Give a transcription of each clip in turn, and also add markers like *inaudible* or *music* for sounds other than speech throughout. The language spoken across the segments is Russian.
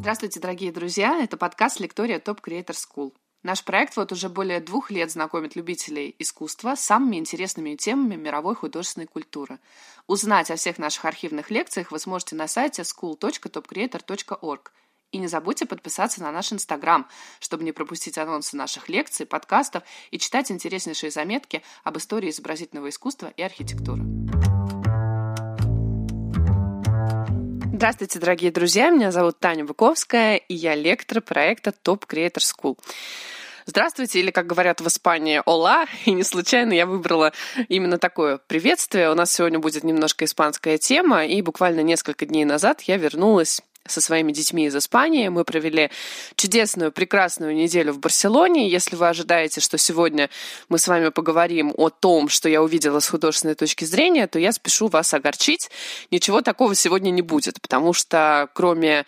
Здравствуйте, дорогие друзья! Это подкаст «Лектория Топ Creator School». Наш проект вот уже более двух лет знакомит любителей искусства с самыми интересными темами мировой художественной культуры. Узнать о всех наших архивных лекциях вы сможете на сайте school.topcreator.org. И не забудьте подписаться на наш Инстаграм, чтобы не пропустить анонсы наших лекций, подкастов и читать интереснейшие заметки об истории изобразительного искусства и архитектуры. Здравствуйте, дорогие друзья! Меня зовут Таня Быковская, и я лектор проекта Top Creator School. Здравствуйте, или, как говорят в Испании, ола. *laughs* И не случайно я выбрала именно такое приветствие. У нас сегодня будет немножко испанская тема, и буквально несколько дней назад я вернулась со своими детьми из Испании. Мы провели чудесную, прекрасную неделю в Барселоне. Если вы ожидаете, что сегодня мы с вами поговорим о том, что я увидела с художественной точки зрения, то я спешу вас огорчить. Ничего такого сегодня не будет, потому что кроме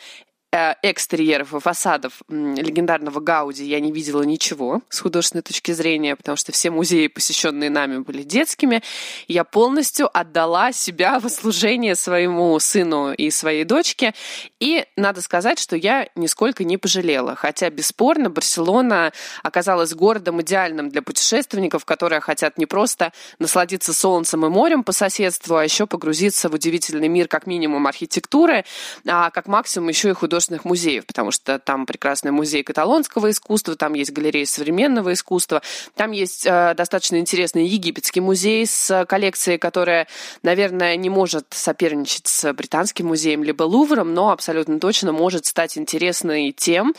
экстерьеров и фасадов легендарного Гауди я не видела ничего с художественной точки зрения, потому что все музеи, посещенные нами, были детскими. Я полностью отдала себя в служение своему сыну и своей дочке. И надо сказать, что я нисколько не пожалела. Хотя, бесспорно, Барселона оказалась городом идеальным для путешественников, которые хотят не просто насладиться солнцем и морем по соседству, а еще погрузиться в удивительный мир как минимум архитектуры, а как максимум еще и художественной художественных музеев, потому что там прекрасный музей каталонского искусства, там есть галерея современного искусства, там есть э, достаточно интересный египетский музей с коллекцией, которая, наверное, не может соперничать с британским музеем либо Лувром, но абсолютно точно может стать интересной тем,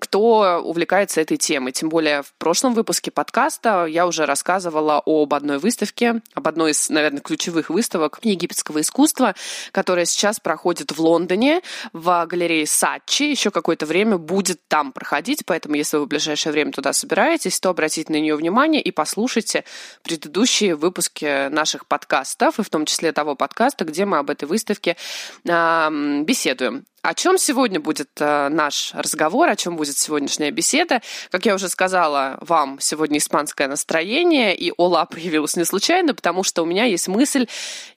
кто увлекается этой темой. Тем более в прошлом выпуске подкаста я уже рассказывала об одной выставке, об одной из, наверное, ключевых выставок египетского искусства, которая сейчас проходит в Лондоне в галерее галереи Сачи еще какое-то время будет там проходить, поэтому если вы в ближайшее время туда собираетесь, то обратите на нее внимание и послушайте предыдущие выпуски наших подкастов, и в том числе того подкаста, где мы об этой выставке э, беседуем. О чем сегодня будет э, наш разговор, о чем будет сегодняшняя беседа? Как я уже сказала вам, сегодня испанское настроение, и Ола появилась не случайно, потому что у меня есть мысль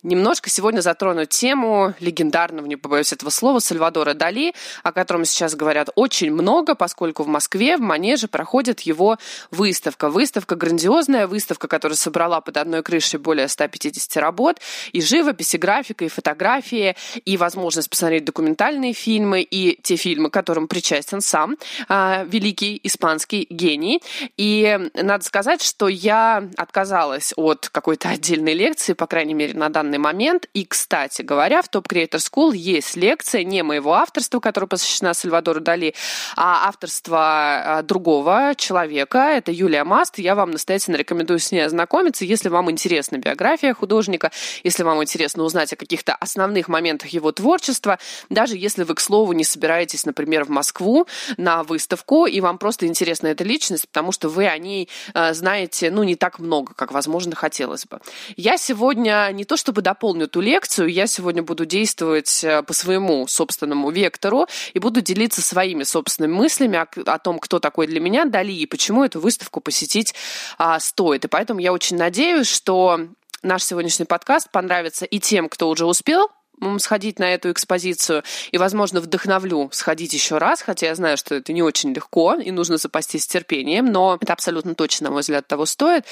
немножко сегодня затронуть тему легендарного, не побоюсь этого слова, Сальвадора Дали, о котором сейчас говорят очень много, поскольку в Москве, в Манеже проходит его выставка. Выставка грандиозная, выставка, которая собрала под одной крышей более 150 работ, и живопись, и графика, и фотографии, и возможность посмотреть документальные фильмы и те фильмы, к которым причастен сам э, великий испанский гений. И надо сказать, что я отказалась от какой-то отдельной лекции, по крайней мере, на данный момент. И, кстати говоря, в Top Creator School есть лекция не моего авторства, которая посвящена Сальвадору Дали, а авторства а, другого человека. Это Юлия Маст. Я вам настоятельно рекомендую с ней ознакомиться, если вам интересна биография художника, если вам интересно узнать о каких-то основных моментах его творчества, даже если если вы, к слову, не собираетесь, например, в Москву на выставку, и вам просто интересна эта личность, потому что вы о ней э, знаете, ну, не так много, как, возможно, хотелось бы. Я сегодня не то чтобы дополню ту лекцию, я сегодня буду действовать э, по своему собственному вектору и буду делиться своими собственными мыслями о, о том, кто такой для меня Дали и почему эту выставку посетить а, стоит. И поэтому я очень надеюсь, что наш сегодняшний подкаст понравится и тем, кто уже успел сходить на эту экспозицию и, возможно, вдохновлю сходить еще раз, хотя я знаю, что это не очень легко и нужно запастись терпением, но это абсолютно точно, на мой взгляд, того стоит.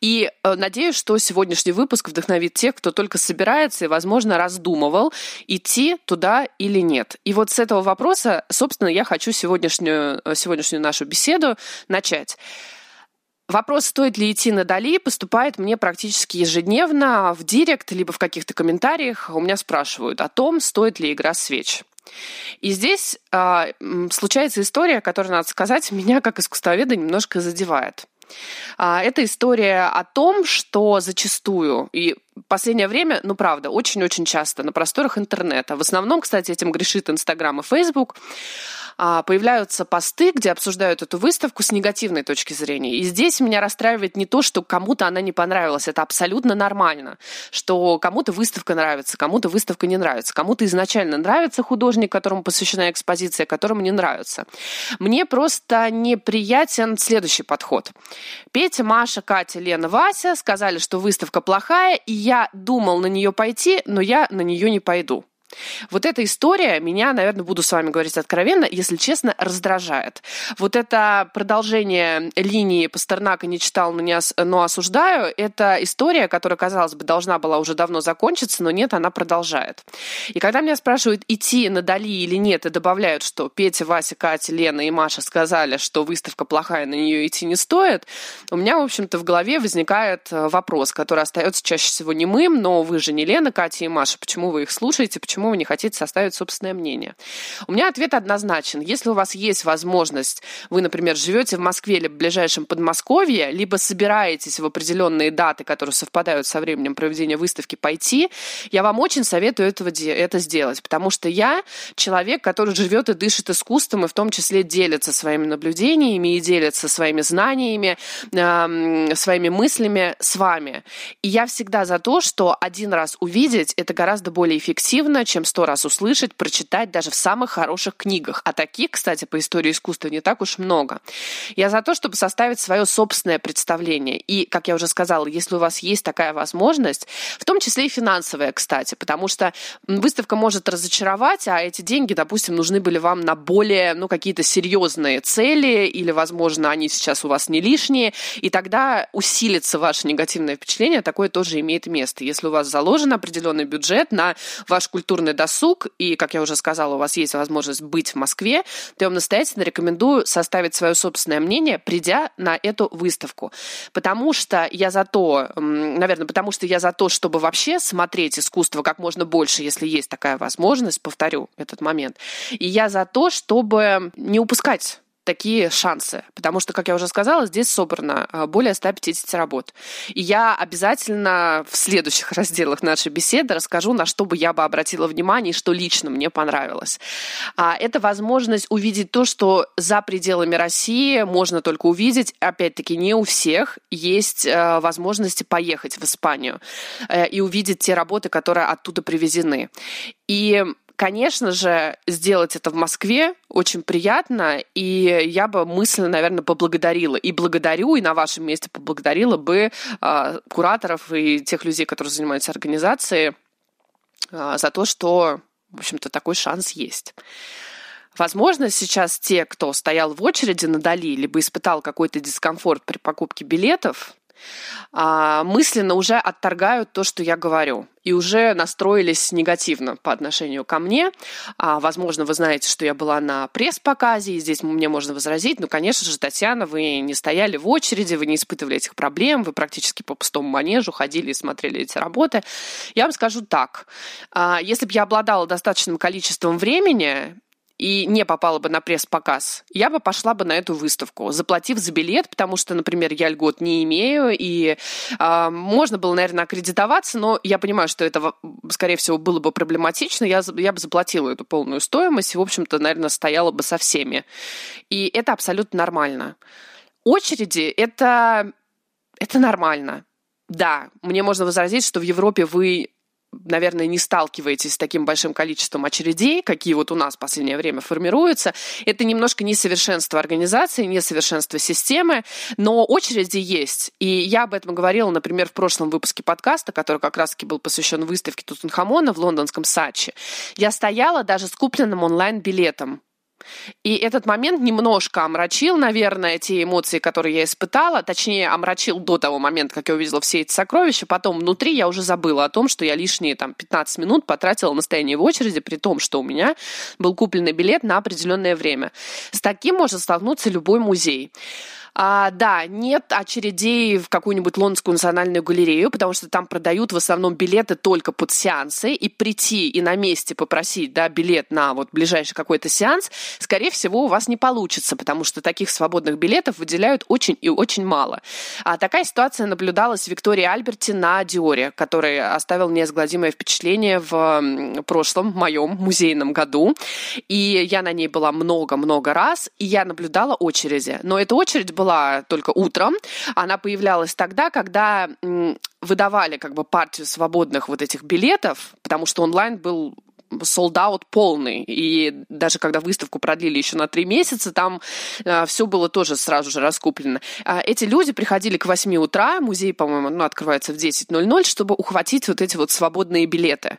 И э, надеюсь, что сегодняшний выпуск вдохновит тех, кто только собирается и, возможно, раздумывал, идти туда или нет. И вот с этого вопроса, собственно, я хочу сегодняшнюю, э, сегодняшнюю нашу беседу начать. Вопрос, стоит ли идти на Дали, поступает мне практически ежедневно в директ, либо в каких-то комментариях. У меня спрашивают о том, стоит ли игра свеч. И здесь э, случается история, которая, надо сказать, *laughs* меня как искусствоведа немножко задевает. А, это история о том, что зачастую, и последнее время, ну правда, очень-очень часто на просторах интернета, в основном, кстати, этим грешит Инстаграм и Фейсбук, появляются посты, где обсуждают эту выставку с негативной точки зрения. И здесь меня расстраивает не то, что кому-то она не понравилась. Это абсолютно нормально, что кому-то выставка нравится, кому-то выставка не нравится, кому-то изначально нравится художник, которому посвящена экспозиция, которому не нравится. Мне просто неприятен следующий подход. Петя, Маша, Катя, Лена, Вася сказали, что выставка плохая, и я думал на нее пойти, но я на нее не пойду. Вот эта история меня, наверное, буду с вами говорить откровенно, если честно, раздражает. Вот это продолжение линии Пастернака «не читал, но, не ос- но осуждаю» — это история, которая, казалось бы, должна была уже давно закончиться, но нет, она продолжает. И когда меня спрашивают, идти на Дали или нет, и добавляют, что Петя, Вася, Катя, Лена и Маша сказали, что выставка плохая, на нее идти не стоит, у меня, в общем-то, в голове возникает э, вопрос, который остается чаще всего немым, но вы же не Лена, Катя и Маша, почему вы их слушаете, почему почему вы не хотите составить собственное мнение? У меня ответ однозначен. Если у вас есть возможность, вы, например, живете в Москве или в ближайшем Подмосковье, либо собираетесь в определенные даты, которые совпадают со временем проведения выставки, пойти, я вам очень советую этого, это сделать, потому что я человек, который живет и дышит искусством, и в том числе делится своими наблюдениями и делится своими знаниями, э, своими мыслями с вами. И я всегда за то, что один раз увидеть это гораздо более эффективно, чем сто раз услышать, прочитать даже в самых хороших книгах. А таких, кстати, по истории искусства не так уж много. Я за то, чтобы составить свое собственное представление. И, как я уже сказала, если у вас есть такая возможность, в том числе и финансовая, кстати, потому что выставка может разочаровать, а эти деньги, допустим, нужны были вам на более, ну, какие-то серьезные цели, или, возможно, они сейчас у вас не лишние, и тогда усилится ваше негативное впечатление, такое тоже имеет место. Если у вас заложен определенный бюджет на ваш культурный культурный досуг, и, как я уже сказала, у вас есть возможность быть в Москве, то я вам настоятельно рекомендую составить свое собственное мнение, придя на эту выставку. Потому что я за то, наверное, потому что я за то, чтобы вообще смотреть искусство как можно больше, если есть такая возможность, повторю этот момент. И я за то, чтобы не упускать такие шансы. Потому что, как я уже сказала, здесь собрано а, более 150 работ. И я обязательно в следующих *laughs* разделах нашей беседы расскажу, на что бы я бы обратила внимание и что лично мне понравилось. А, это возможность увидеть то, что за пределами России можно только увидеть. Опять-таки, не у всех есть э, возможности поехать в Испанию э, и увидеть те работы, которые оттуда привезены. И Конечно же, сделать это в Москве очень приятно, и я бы мысленно, наверное, поблагодарила. И благодарю, и на вашем месте поблагодарила бы э, кураторов и тех людей, которые занимаются организацией, э, за то, что, в общем-то, такой шанс есть. Возможно, сейчас те, кто стоял в очереди на Дали, либо испытал какой-то дискомфорт при покупке билетов, мысленно уже отторгают то, что я говорю, и уже настроились негативно по отношению ко мне. А, возможно, вы знаете, что я была на пресс-показе, и здесь мне можно возразить, ну, конечно же, Татьяна, вы не стояли в очереди, вы не испытывали этих проблем, вы практически по пустому манежу ходили и смотрели эти работы. Я вам скажу так, а, если бы я обладала достаточным количеством времени, и не попала бы на пресс-показ, я бы пошла бы на эту выставку, заплатив за билет, потому что, например, я льгот не имею, и э, можно было, наверное, аккредитоваться, но я понимаю, что это, скорее всего, было бы проблематично, я, я бы заплатила эту полную стоимость и, в общем-то, наверное, стояла бы со всеми. И это абсолютно нормально. Очереди — это, это нормально. Да, мне можно возразить, что в Европе вы наверное, не сталкиваетесь с таким большим количеством очередей, какие вот у нас в последнее время формируются. Это немножко несовершенство организации, несовершенство системы, но очереди есть. И я об этом говорила, например, в прошлом выпуске подкаста, который как раз-таки был посвящен выставке Тутанхамона в лондонском Сачи. Я стояла даже с купленным онлайн-билетом и этот момент немножко омрачил, наверное, те эмоции, которые я испытала. Точнее, омрачил до того момента, как я увидела все эти сокровища. Потом внутри я уже забыла о том, что я лишние там, 15 минут потратила на стояние в очереди, при том, что у меня был купленный билет на определенное время. С таким может столкнуться любой музей. А, да, нет очередей в какую-нибудь Лондонскую национальную галерею, потому что там продают в основном билеты только под сеансы, и прийти и на месте попросить да, билет на вот ближайший какой-то сеанс, скорее всего, у вас не получится, потому что таких свободных билетов выделяют очень и очень мало. А такая ситуация наблюдалась в Виктории Альберте на Диоре, который оставил неизгладимое впечатление в прошлом моем музейном году. И я на ней была много-много раз, и я наблюдала очереди. Но эта очередь была была только утром. Она появлялась тогда, когда выдавали как бы партию свободных вот этих билетов, потому что онлайн был out полный. И даже когда выставку продлили еще на три месяца, там э, все было тоже сразу же раскуплено. А эти люди приходили к 8 утра, музей, по-моему, ну, открывается в 10.00, чтобы ухватить вот эти вот свободные билеты.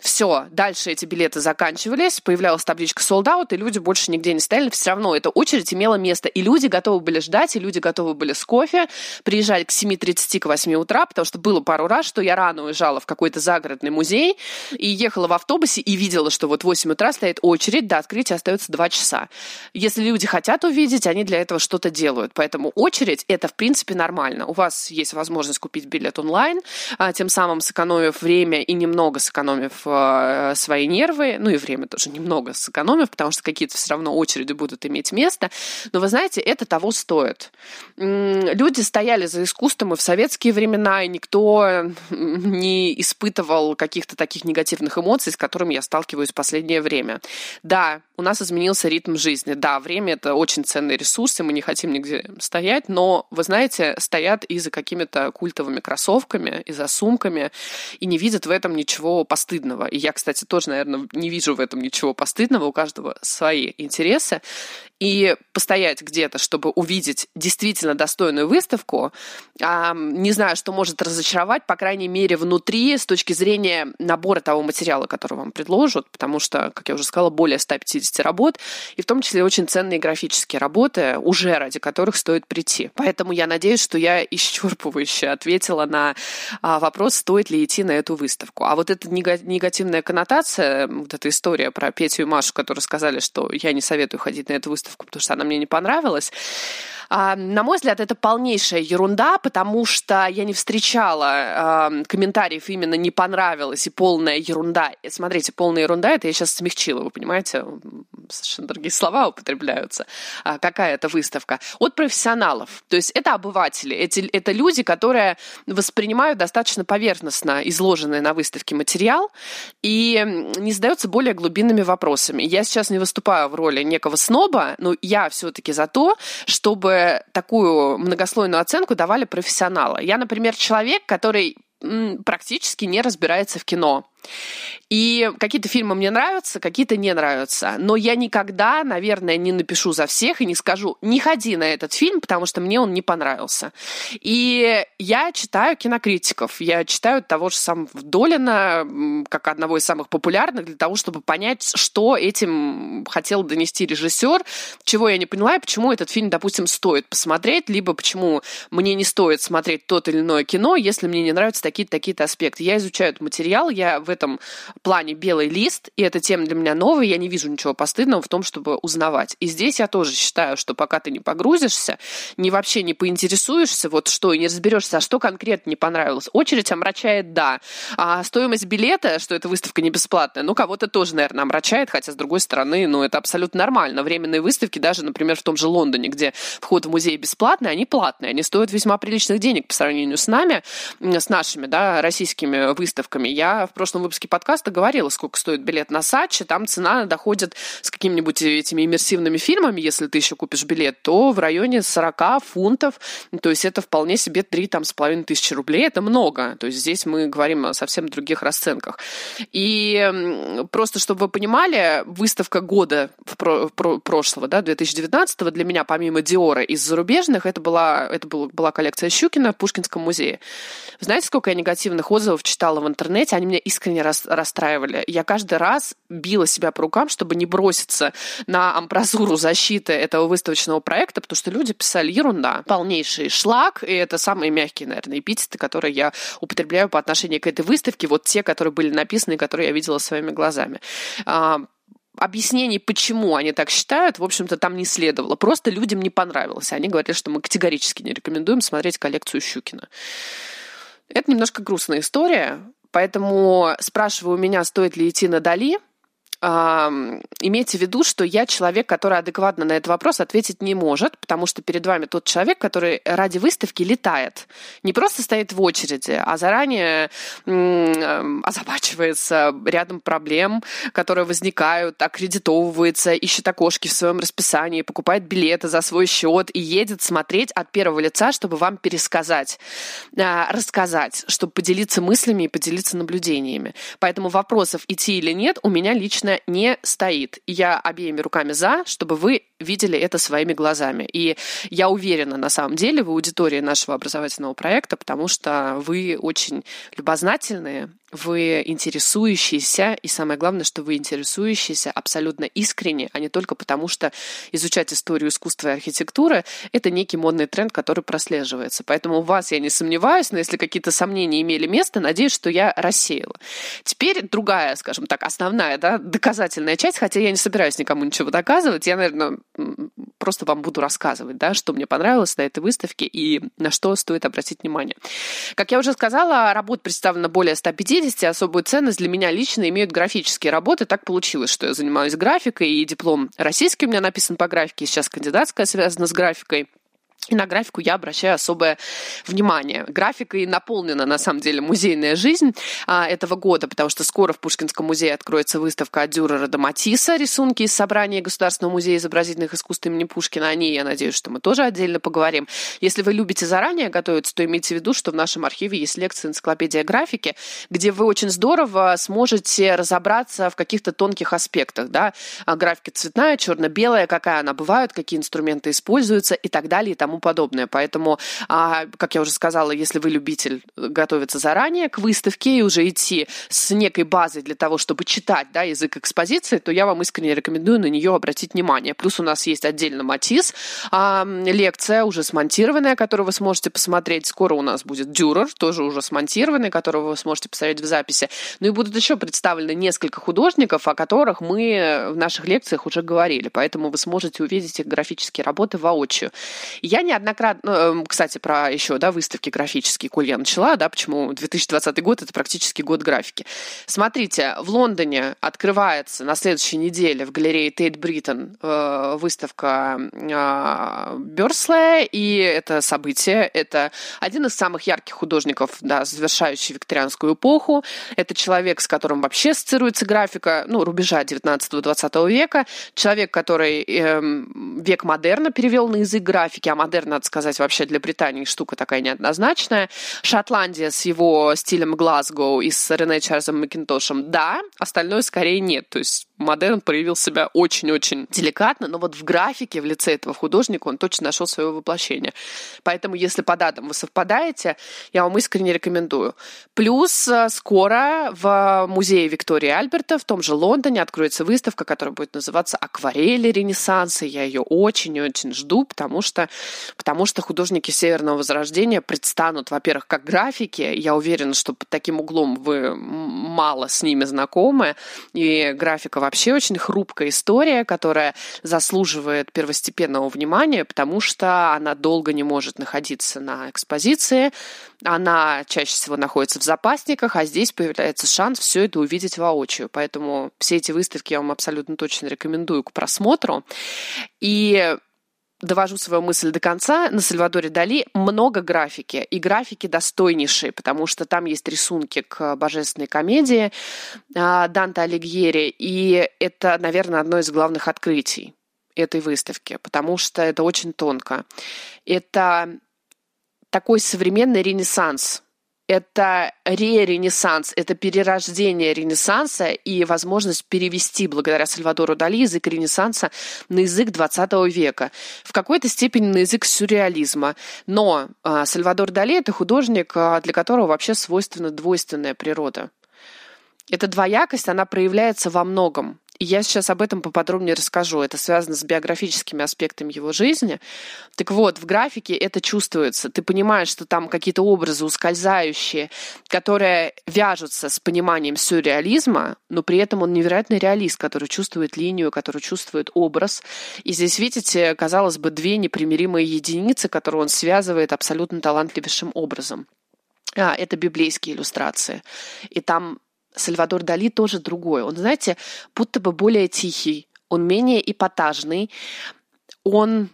Все, дальше эти билеты заканчивались, появлялась табличка sold out, и люди больше нигде не стояли, все равно эта очередь имела место, и люди готовы были ждать, и люди готовы были с кофе, приезжать к 7.30, к 8 утра, потому что было пару раз, что я рано уезжала в какой-то загородный музей, и ехала в автобусе, и видела, что вот в 8 утра стоит очередь, до открытия остается 2 часа. Если люди хотят увидеть, они для этого что-то делают, поэтому очередь — это, в принципе, нормально. У вас есть возможность купить билет онлайн, а, тем самым сэкономив время и немного сэкономив свои нервы, ну и время тоже немного сэкономив, потому что какие-то все равно очереди будут иметь место. Но вы знаете, это того стоит. Люди стояли за искусством и в советские времена, и никто не испытывал каких-то таких негативных эмоций, с которыми я сталкиваюсь в последнее время. Да, у нас изменился ритм жизни. Да, время — это очень ценный ресурс, и мы не хотим нигде стоять, но, вы знаете, стоят и за какими-то культовыми кроссовками, и за сумками, и не видят в этом ничего постыдного. И я, кстати, тоже, наверное, не вижу в этом ничего постыдного. У каждого свои интересы и постоять где-то, чтобы увидеть действительно достойную выставку, не знаю, что может разочаровать, по крайней мере, внутри с точки зрения набора того материала, который вам предложат, потому что, как я уже сказала, более 150 работ, и в том числе очень ценные графические работы, уже ради которых стоит прийти. Поэтому я надеюсь, что я исчерпывающе ответила на а, вопрос, стоит ли идти на эту выставку. А вот эта негативная коннотация, вот эта история про Петю и Машу, которые сказали, что я не советую ходить на эту выставку, выставку, потому что она мне не понравилась. А, на мой взгляд, это полнейшая ерунда, потому что я не встречала а, комментариев именно «не понравилось» и «полная ерунда». Смотрите, полная ерунда — это я сейчас смягчила, вы понимаете? Совершенно другие слова употребляются. А, какая это выставка? От профессионалов. То есть это обыватели, эти, это люди, которые воспринимают достаточно поверхностно изложенный на выставке материал и не задаются более глубинными вопросами. Я сейчас не выступаю в роли некого сноба, но я все-таки за то, чтобы такую многослойную оценку давали профессионалы. Я, например, человек, который практически не разбирается в кино. И какие-то фильмы мне нравятся, какие-то не нравятся. Но я никогда, наверное, не напишу за всех и не скажу, не ходи на этот фильм, потому что мне он не понравился. И я читаю кинокритиков. Я читаю того же самого Долина, как одного из самых популярных, для того, чтобы понять, что этим хотел донести режиссер, чего я не поняла и почему этот фильм, допустим, стоит посмотреть, либо почему мне не стоит смотреть тот или иное кино, если мне не нравятся такие-то такие-то аспекты. Я изучаю этот материал, я в этом плане белый лист, и эта тема для меня новая, я не вижу ничего постыдного в том, чтобы узнавать. И здесь я тоже считаю, что пока ты не погрузишься, ни вообще не поинтересуешься, вот что, и не разберешься, а что конкретно не понравилось. Очередь омрачает, да. А стоимость билета, что эта выставка не бесплатная, ну, кого-то тоже, наверное, омрачает, хотя, с другой стороны, ну, это абсолютно нормально. Временные выставки, даже, например, в том же Лондоне, где вход в музей бесплатный, они платные, они стоят весьма приличных денег по сравнению с нами, с нашими, да, российскими выставками. Я в прошлом выпуске подкаста говорила, сколько стоит билет на Сачи. Там цена доходит с какими-нибудь этими иммерсивными фильмами, если ты еще купишь билет, то в районе 40 фунтов. То есть это вполне себе 3 там, с половиной тысячи рублей. Это много. То есть здесь мы говорим о совсем других расценках. И просто, чтобы вы понимали, выставка года в про- про- прошлого, да, 2019 для меня, помимо Диора из зарубежных, это была, это была, была коллекция Щукина в Пушкинском музее. Знаете, сколько я негативных отзывов читала в интернете? Они меня искренне рас, расстраивали. Я каждый раз била себя по рукам, чтобы не броситься на амбразуру защиты этого выставочного проекта, потому что люди писали ерунда, полнейший шлак, и это самые мягкие, наверное, эпитеты, которые я употребляю по отношению к этой выставке, вот те, которые были написаны, которые я видела своими глазами а, объяснений, почему они так считают, в общем-то, там не следовало. Просто людям не понравилось. Они говорили, что мы категорически не рекомендуем смотреть коллекцию Щукина. Это немножко грустная история, поэтому спрашиваю у меня, стоит ли идти на Дали имейте в виду, что я человек, который адекватно на этот вопрос ответить не может, потому что перед вами тот человек, который ради выставки летает. Не просто стоит в очереди, а заранее озабачивается рядом проблем, которые возникают, аккредитовывается, ищет окошки в своем расписании, покупает билеты за свой счет и едет смотреть от первого лица, чтобы вам пересказать, а, рассказать, чтобы поделиться мыслями и поделиться наблюдениями. Поэтому вопросов идти или нет у меня лично точно не стоит. Я обеими руками за, чтобы вы видели это своими глазами. И я уверена, на самом деле, в аудитории нашего образовательного проекта, потому что вы очень любознательные вы интересующиеся, и самое главное, что вы интересующиеся абсолютно искренне, а не только потому, что изучать историю искусства и архитектуры — это некий модный тренд, который прослеживается. Поэтому у вас я не сомневаюсь, но если какие-то сомнения имели место, надеюсь, что я рассеяла. Теперь другая, скажем так, основная да, доказательная часть, хотя я не собираюсь никому ничего доказывать, я, наверное, просто вам буду рассказывать, да, что мне понравилось на этой выставке и на что стоит обратить внимание. Как я уже сказала, работ представлено более 150, 50 особую ценность для меня лично имеют графические работы. Так получилось, что я занимаюсь графикой, и диплом российский у меня написан по графике, сейчас кандидатская связана с графикой. И на графику я обращаю особое внимание. Графикой наполнена, на самом деле, музейная жизнь а, этого года, потому что скоро в Пушкинском музее откроется выставка от Дюрера до Матисса, рисунки из собрания Государственного музея изобразительных искусств имени Пушкина. О ней, я надеюсь, что мы тоже отдельно поговорим. Если вы любите заранее готовиться, то имейте в виду, что в нашем архиве есть лекция «Энциклопедия графики», где вы очень здорово сможете разобраться в каких-то тонких аспектах. Да? А графика цветная, черно-белая, какая она бывает, какие инструменты используются и так далее и тому подобное. Поэтому, а, как я уже сказала, если вы любитель готовиться заранее к выставке и уже идти с некой базой для того, чтобы читать да, язык экспозиции, то я вам искренне рекомендую на нее обратить внимание. Плюс у нас есть отдельно Матис, а, лекция уже смонтированная, которую вы сможете посмотреть. Скоро у нас будет Дюрер, тоже уже смонтированный, которого вы сможете посмотреть в записи. Ну и будут еще представлены несколько художников, о которых мы в наших лекциях уже говорили. Поэтому вы сможете увидеть их графические работы воочию. Я неоднократно, эм, кстати, про еще, да, выставки графические, коль я начала, да, почему 2020 год это практически год графики. Смотрите, в Лондоне открывается на следующей неделе в галерее Тейт Бриттон э, выставка э, Бёрслея, и это событие, это один из самых ярких художников, да, завершающий викторианскую эпоху. Это человек, с которым вообще ассоциируется графика, ну, рубежа 19-20 века, человек, который э, век модерна перевел на язык графики, а модерн надо сказать, вообще для Британии штука такая неоднозначная. Шотландия с его стилем Глазго и с Рене Чарльзом Макинтошем, да, остальное скорее нет. То есть модерн проявил себя очень-очень деликатно, но вот в графике, в лице этого художника он точно нашел свое воплощение. Поэтому, если по датам вы совпадаете, я вам искренне рекомендую. Плюс э, скоро в музее Виктории Альберта в том же Лондоне откроется выставка, которая будет называться «Акварели Ренессанса». Я ее очень-очень жду, потому что потому что художники Северного Возрождения предстанут, во-первых, как графики. Я уверена, что под таким углом вы мало с ними знакомы. И графика вообще очень хрупкая история, которая заслуживает первостепенного внимания, потому что она долго не может находиться на экспозиции. Она чаще всего находится в запасниках, а здесь появляется шанс все это увидеть воочию. Поэтому все эти выставки я вам абсолютно точно рекомендую к просмотру. И довожу свою мысль до конца, на Сальвадоре Дали много графики, и графики достойнейшие, потому что там есть рисунки к божественной комедии а, Данте Алигьери, и это, наверное, одно из главных открытий этой выставки, потому что это очень тонко. Это такой современный ренессанс – это ре-ренессанс, это перерождение Ренессанса и возможность перевести благодаря Сальвадору Дали язык Ренессанса на язык 20 века. В какой-то степени на язык сюрреализма. Но а, Сальвадор Дали – это художник, а, для которого вообще свойственна двойственная природа. Эта двоякость, она проявляется во многом. Я сейчас об этом поподробнее расскажу. Это связано с биографическими аспектами его жизни. Так вот, в графике это чувствуется. Ты понимаешь, что там какие-то образы ускользающие, которые вяжутся с пониманием сюрреализма, но при этом он невероятный реалист, который чувствует линию, который чувствует образ. И здесь, видите, казалось бы, две непримиримые единицы, которые он связывает абсолютно талантливейшим образом. А, это библейские иллюстрации. И там Сальвадор Дали тоже другой. Он, знаете, будто бы более тихий, он менее эпатажный, он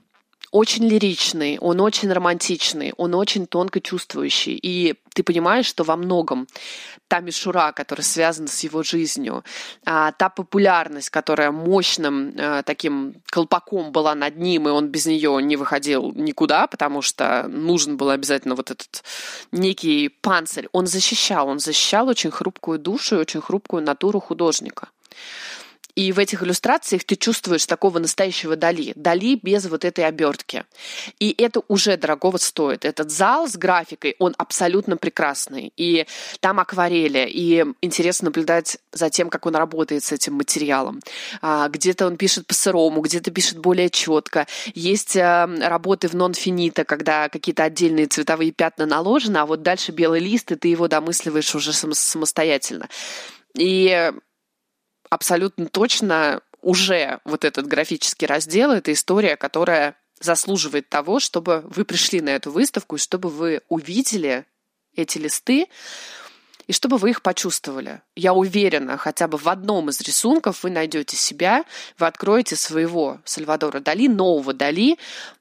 очень лиричный, он очень романтичный, он очень тонко чувствующий. И ты понимаешь, что во многом та мишура, которая связана с его жизнью, а, та популярность, которая мощным а, таким колпаком была над ним, и он без нее не выходил никуда, потому что нужен был обязательно вот этот некий панцирь, он защищал, он защищал очень хрупкую душу и очень хрупкую натуру художника. И в этих иллюстрациях ты чувствуешь такого настоящего Дали. Дали без вот этой обертки. И это уже дорогого стоит. Этот зал с графикой, он абсолютно прекрасный. И там акварели, и интересно наблюдать за тем, как он работает с этим материалом. А, где-то он пишет по-сырому, где-то пишет более четко. Есть а, работы в нон-финита, когда какие-то отдельные цветовые пятна наложены, а вот дальше белый лист, и ты его домысливаешь уже самостоятельно. И абсолютно точно уже вот этот графический раздел — это история, которая заслуживает того, чтобы вы пришли на эту выставку, и чтобы вы увидели эти листы, и чтобы вы их почувствовали. Я уверена, хотя бы в одном из рисунков вы найдете себя, вы откроете своего Сальвадора Дали, нового Дали,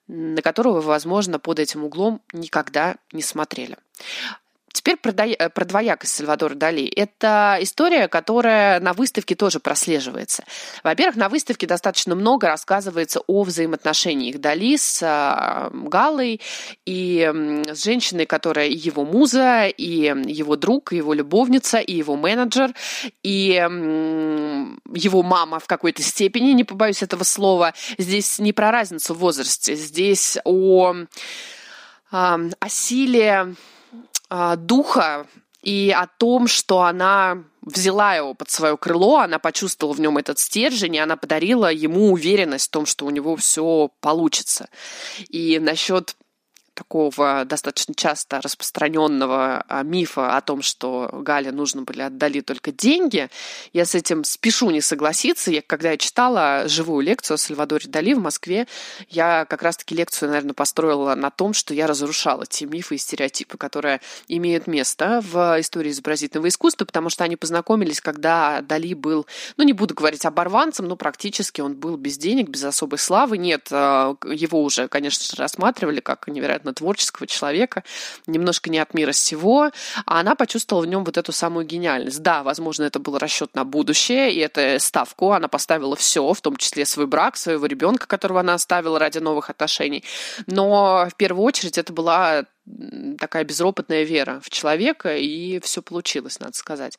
на которого вы, возможно, под этим углом никогда не смотрели. Теперь про, э, про двоякость Сальвадора Дали. Это история, которая на выставке тоже прослеживается. Во-первых, на выставке достаточно много рассказывается о взаимоотношениях Дали с э, Галой и с женщиной, которая и его муза, и его друг, и его любовница, и его менеджер, и его мама в какой-то степени, не побоюсь этого слова. Здесь не про разницу в возрасте, здесь о, о силе а, духа и о том, что она взяла его под свое крыло, она почувствовала в нем этот стержень, и она подарила ему уверенность в том, что у него все получится. И насчет такого достаточно часто распространенного а, мифа о том, что Гале нужно были отдали только деньги, я с этим спешу не согласиться. Я, когда я читала живую лекцию о Сальвадоре Дали в Москве, я как раз-таки лекцию, наверное, построила на том, что я разрушала те мифы и стереотипы, которые имеют место в истории изобразительного искусства, потому что они познакомились, когда Дали был, ну, не буду говорить оборванцем, но практически он был без денег, без особой славы. Нет, а, его уже, конечно, рассматривали как невероятно невероятно творческого человека, немножко не от мира сего, а она почувствовала в нем вот эту самую гениальность. Да, возможно, это был расчет на будущее, и это ставку, она поставила все, в том числе свой брак, своего ребенка, которого она оставила ради новых отношений. Но в первую очередь это была такая безропотная вера в человека, и все получилось, надо сказать.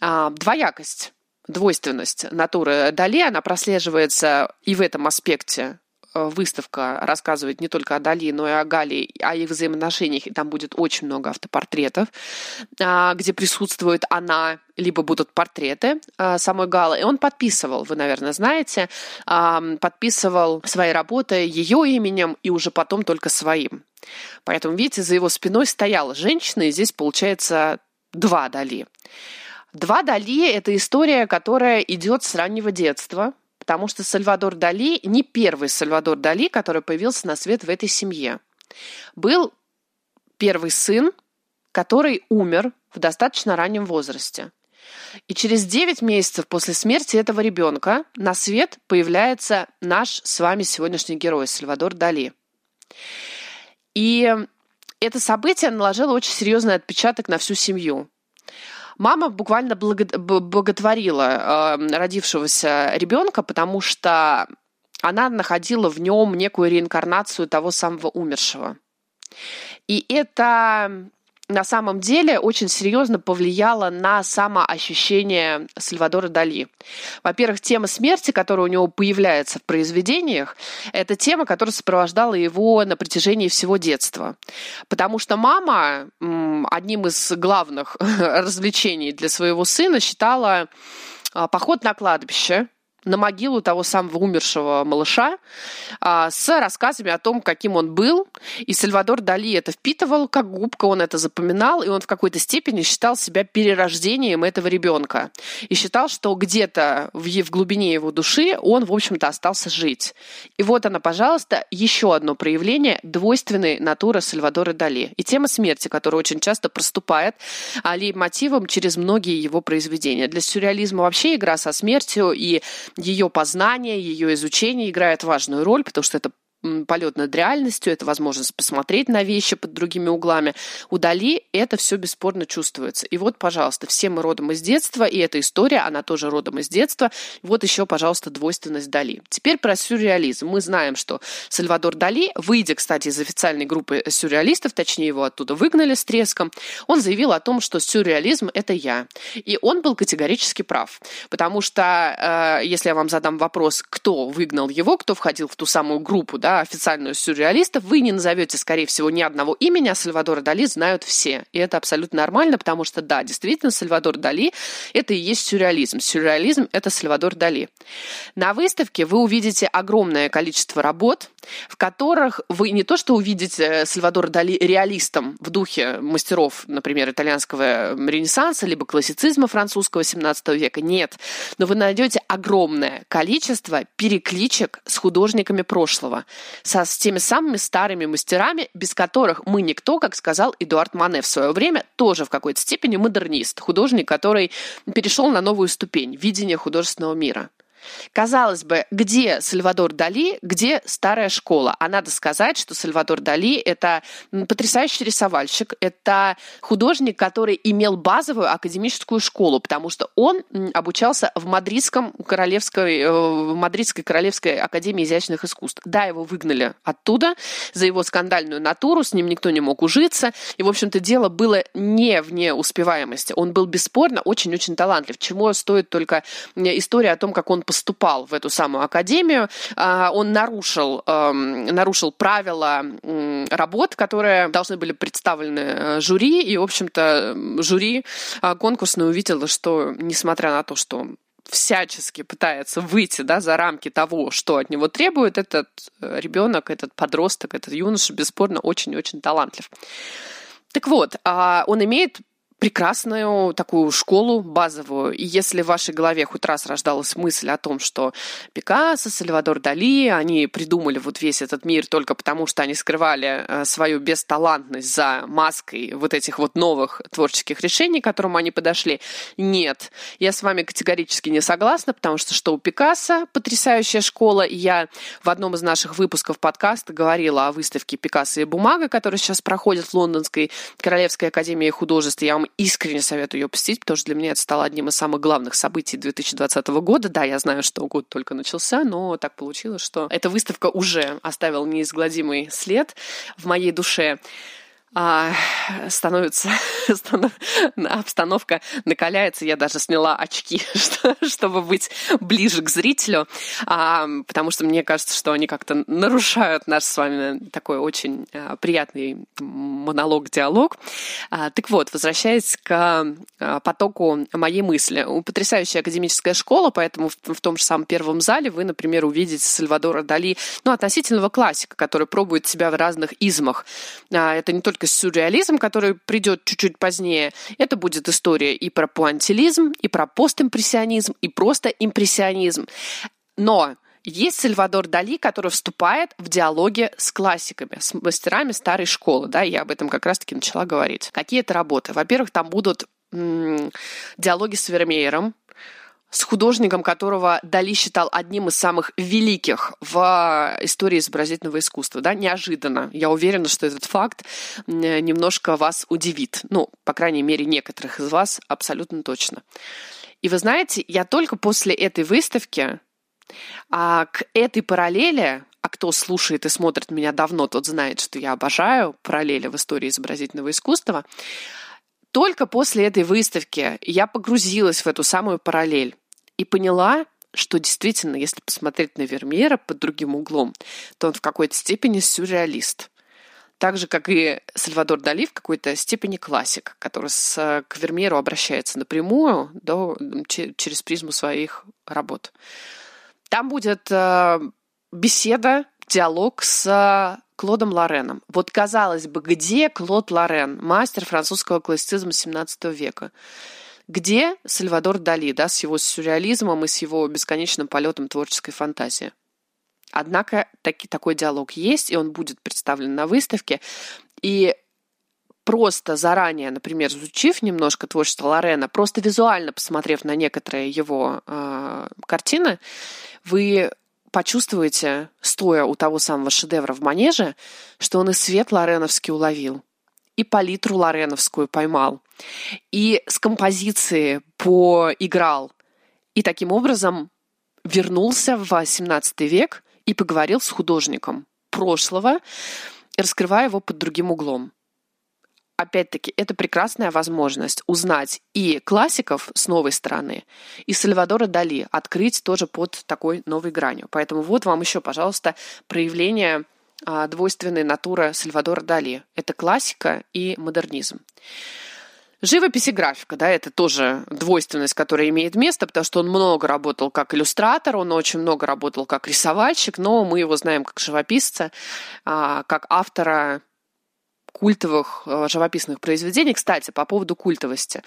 А, двоякость двойственность натуры Дали, она прослеживается и в этом аспекте выставка рассказывает не только о Дали, но и о Гали, о их взаимоотношениях. И там будет очень много автопортретов, а, где присутствует она, либо будут портреты а, самой Галы. И он подписывал, вы, наверное, знаете, подписывал свои работы ее именем и уже потом только своим. Поэтому, видите, за его спиной стояла женщина, и здесь получается два Дали. Два Дали – это история, которая идет с раннего детства – потому что Сальвадор Дали не первый Сальвадор Дали, который появился на свет в этой семье. Был первый сын, который умер в достаточно раннем возрасте. И через 9 месяцев после смерти этого ребенка на свет появляется наш с вами сегодняшний герой Сальвадор Дали. И это событие наложило очень серьезный отпечаток на всю семью. Мама буквально благотворила э, родившегося ребенка, потому что она находила в нем некую реинкарнацию того самого умершего. И это на самом деле очень серьезно повлияло на самоощущение Сальвадора Дали. Во-первых, тема смерти, которая у него появляется в произведениях, это тема, которая сопровождала его на протяжении всего детства. Потому что мама одним из главных *laughs* развлечений для своего сына считала а, поход на кладбище, на могилу того самого умершего малыша а, с рассказами о том, каким он был. И Сальвадор Дали это впитывал как губка, он это запоминал, и он в какой-то степени считал себя перерождением этого ребенка. И считал, что где-то в, в глубине его души он, в общем-то, остался жить. И вот она, пожалуйста, еще одно проявление двойственной натуры Сальвадора Дали. И тема смерти, которая очень часто проступает а, мотивом через многие его произведения. Для сюрреализма вообще игра со смертью и ее познание, ее изучение играет важную роль, потому что это полет над реальностью, это возможность посмотреть на вещи под другими углами. У Дали это все бесспорно чувствуется. И вот, пожалуйста, все мы родом из детства, и эта история, она тоже родом из детства. Вот еще, пожалуйста, двойственность Дали. Теперь про сюрреализм. Мы знаем, что Сальвадор Дали, выйдя, кстати, из официальной группы сюрреалистов, точнее его оттуда выгнали с треском, он заявил о том, что сюрреализм – это я. И он был категорически прав. Потому что, э, если я вам задам вопрос, кто выгнал его, кто входил в ту самую группу, да, официальную сюрреалистов, вы не назовете, скорее всего, ни одного имени, а Сальвадора Дали знают все. И это абсолютно нормально, потому что, да, действительно, Сальвадор Дали – это и есть сюрреализм. Сюрреализм – это Сальвадор Дали. На выставке вы увидите огромное количество работ, в которых вы не то что увидите Сальвадора Дали реалистом в духе мастеров, например, итальянского ренессанса, либо классицизма французского XVII века, нет. Но вы найдете огромное количество перекличек с художниками прошлого, со, с теми самыми старыми мастерами, без которых мы никто, как сказал Эдуард Мане в свое время, тоже в какой-то степени модернист, художник, который перешел на новую ступень видения художественного мира. Казалось бы, где Сальвадор Дали, где старая школа? А надо сказать, что Сальвадор Дали – это потрясающий рисовальщик, это художник, который имел базовую академическую школу, потому что он обучался в Мадридском королевской, э, в Мадридской королевской академии изящных искусств. Да, его выгнали оттуда за его скандальную натуру, с ним никто не мог ужиться, и, в общем-то, дело было не вне успеваемости. Он был бесспорно очень-очень талантлив, чему стоит только история о том, как он поступал в эту самую академию, а, он нарушил, эм, нарушил правила работ, которые должны были представлены э, жюри, и, в общем-то, жюри а, конкурсное увидело, что, несмотря на то, что всячески пытается выйти да, за рамки того, что от него требует, этот э, ребенок, этот подросток, этот юноша бесспорно очень-очень талантлив. Так вот, а, он имеет прекрасную такую школу базовую. И если в вашей голове хоть раз рождалась мысль о том, что Пикассо, Сальвадор Дали, они придумали вот весь этот мир только потому, что они скрывали э, свою бесталантность за маской вот этих вот новых творческих решений, к которым они подошли, нет. Я с вами категорически не согласна, потому что что у Пикассо потрясающая школа, я в одном из наших выпусков подкаста говорила о выставке Пикассо и бумага, которая сейчас проходит в Лондонской Королевской академии художеств. Я вам искренне советую ее посетить, потому что для меня это стало одним из самых главных событий 2020 года. Да, я знаю, что год только начался, но так получилось, что эта выставка уже оставила неизгладимый след в моей душе а, становится, *laughs* обстановка накаляется. Я даже сняла очки, *laughs* чтобы быть ближе к зрителю, а, потому что мне кажется, что они как-то нарушают наш с вами такой очень а, приятный монолог-диалог. А, так вот, возвращаясь к а, потоку моей мысли. Потрясающая академическая школа, поэтому в, в том же самом первом зале вы, например, увидите Сальвадора Дали, ну, относительного классика, который пробует себя в разных измах. А, это не только только сюрреализм, который придет чуть-чуть позднее. Это будет история и про пуантилизм, и про постимпрессионизм, и просто импрессионизм. Но есть Сальвадор Дали, который вступает в диалоги с классиками, с мастерами старой школы. Да, я об этом как раз-таки начала говорить. Какие это работы? Во-первых, там будут м- диалоги с Вермеером, с художником, которого Дали считал одним из самых великих в истории изобразительного искусства. Да? Неожиданно. Я уверена, что этот факт немножко вас удивит. Ну, по крайней мере, некоторых из вас абсолютно точно. И вы знаете, я только после этой выставки а к этой параллели, а кто слушает и смотрит меня давно, тот знает, что я обожаю параллели в истории изобразительного искусства, только после этой выставки я погрузилась в эту самую параллель и поняла, что действительно, если посмотреть на Вермеера под другим углом, то он в какой-то степени сюрреалист. Так же, как и Сальвадор Дали в какой-то степени классик, который с, к Вермееру обращается напрямую до, через призму своих работ. Там будет э, беседа, диалог с Клодом Лореном. Вот казалось бы, где Клод Лорен, мастер французского классицизма XVII века? Где Сальвадор Дали, да, с его сюрреализмом и с его бесконечным полетом творческой фантазии? Однако таки, такой диалог есть, и он будет представлен на выставке. И просто заранее, например, изучив немножко творчество Лорена, просто визуально посмотрев на некоторые его э, картины, вы почувствуете, стоя у того самого шедевра в манеже, что он и свет лореновский уловил, и палитру лореновскую поймал, и с композиции поиграл, и таким образом вернулся в XVIII век и поговорил с художником прошлого, раскрывая его под другим углом. Опять-таки, это прекрасная возможность узнать и классиков с новой стороны, и Сальвадора Дали открыть тоже под такой новой гранью. Поэтому вот вам еще, пожалуйста, проявление а, двойственной натуры Сальвадора Дали. Это классика и модернизм. Живопись и графика, да, это тоже двойственность, которая имеет место, потому что он много работал как иллюстратор, он очень много работал как рисовальщик, но мы его знаем как живописца, а, как автора культовых а, живописных произведений. Кстати, по поводу культовости.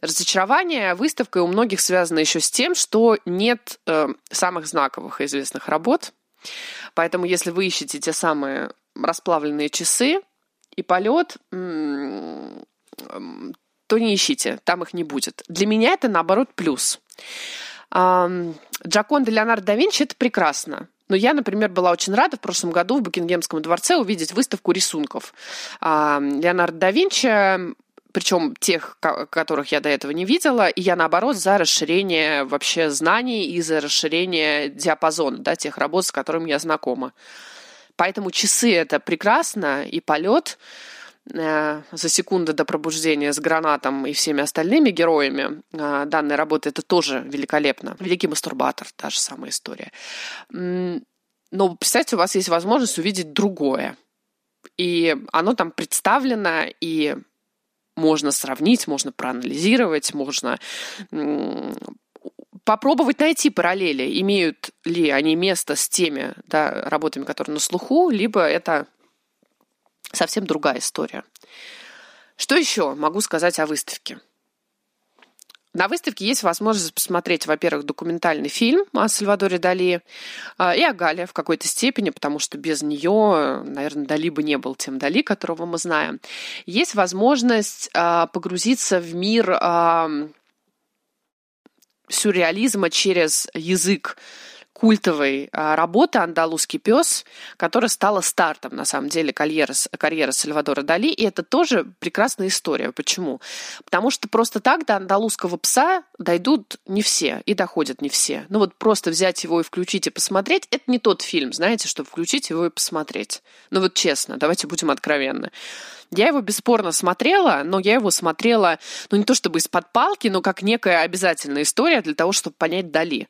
Разочарование выставкой у многих связано еще с тем, что нет э, самых знаковых и известных работ. Поэтому, если вы ищете те самые расплавленные часы и полет, то не ищите, там их не будет. Для меня это, наоборот, плюс. Джаконда Леонардо да Винчи – это прекрасно. Но я, например, была очень рада в прошлом году в Букингемском дворце увидеть выставку рисунков Леонардо да Винчи, причем тех, которых я до этого не видела, и я, наоборот, за расширение вообще знаний и за расширение диапазона, да, тех работ, с которыми я знакома. Поэтому часы – это прекрасно, и полет – Э, за секунду до пробуждения с гранатом и всеми остальными героями э, данной работы, это тоже великолепно. Великий мастурбатор, та же самая история. Но представьте, у вас есть возможность увидеть другое. И оно там представлено, и можно сравнить, можно проанализировать, можно попробовать найти параллели, имеют ли они место с теми да, работами, которые на слуху, либо это совсем другая история. Что еще могу сказать о выставке? На выставке есть возможность посмотреть, во-первых, документальный фильм о Сальвадоре Дали а, и о Гале в какой-то степени, потому что без нее, наверное, Дали бы не был тем Дали, которого мы знаем. Есть возможность а, погрузиться в мир сюрреализма через язык культовой а, работы «Андалузский пес», которая стала стартом, на самом деле, карьеры, карьеры Сальвадора Дали. И это тоже прекрасная история. Почему? Потому что просто так до андалузского пса дойдут не все и доходят не все. Ну вот просто взять его и включить и посмотреть, это не тот фильм, знаете, чтобы включить его и посмотреть. Ну вот честно, давайте будем откровенны. Я его бесспорно смотрела, но я его смотрела, ну не то чтобы из-под палки, но как некая обязательная история для того, чтобы понять Дали.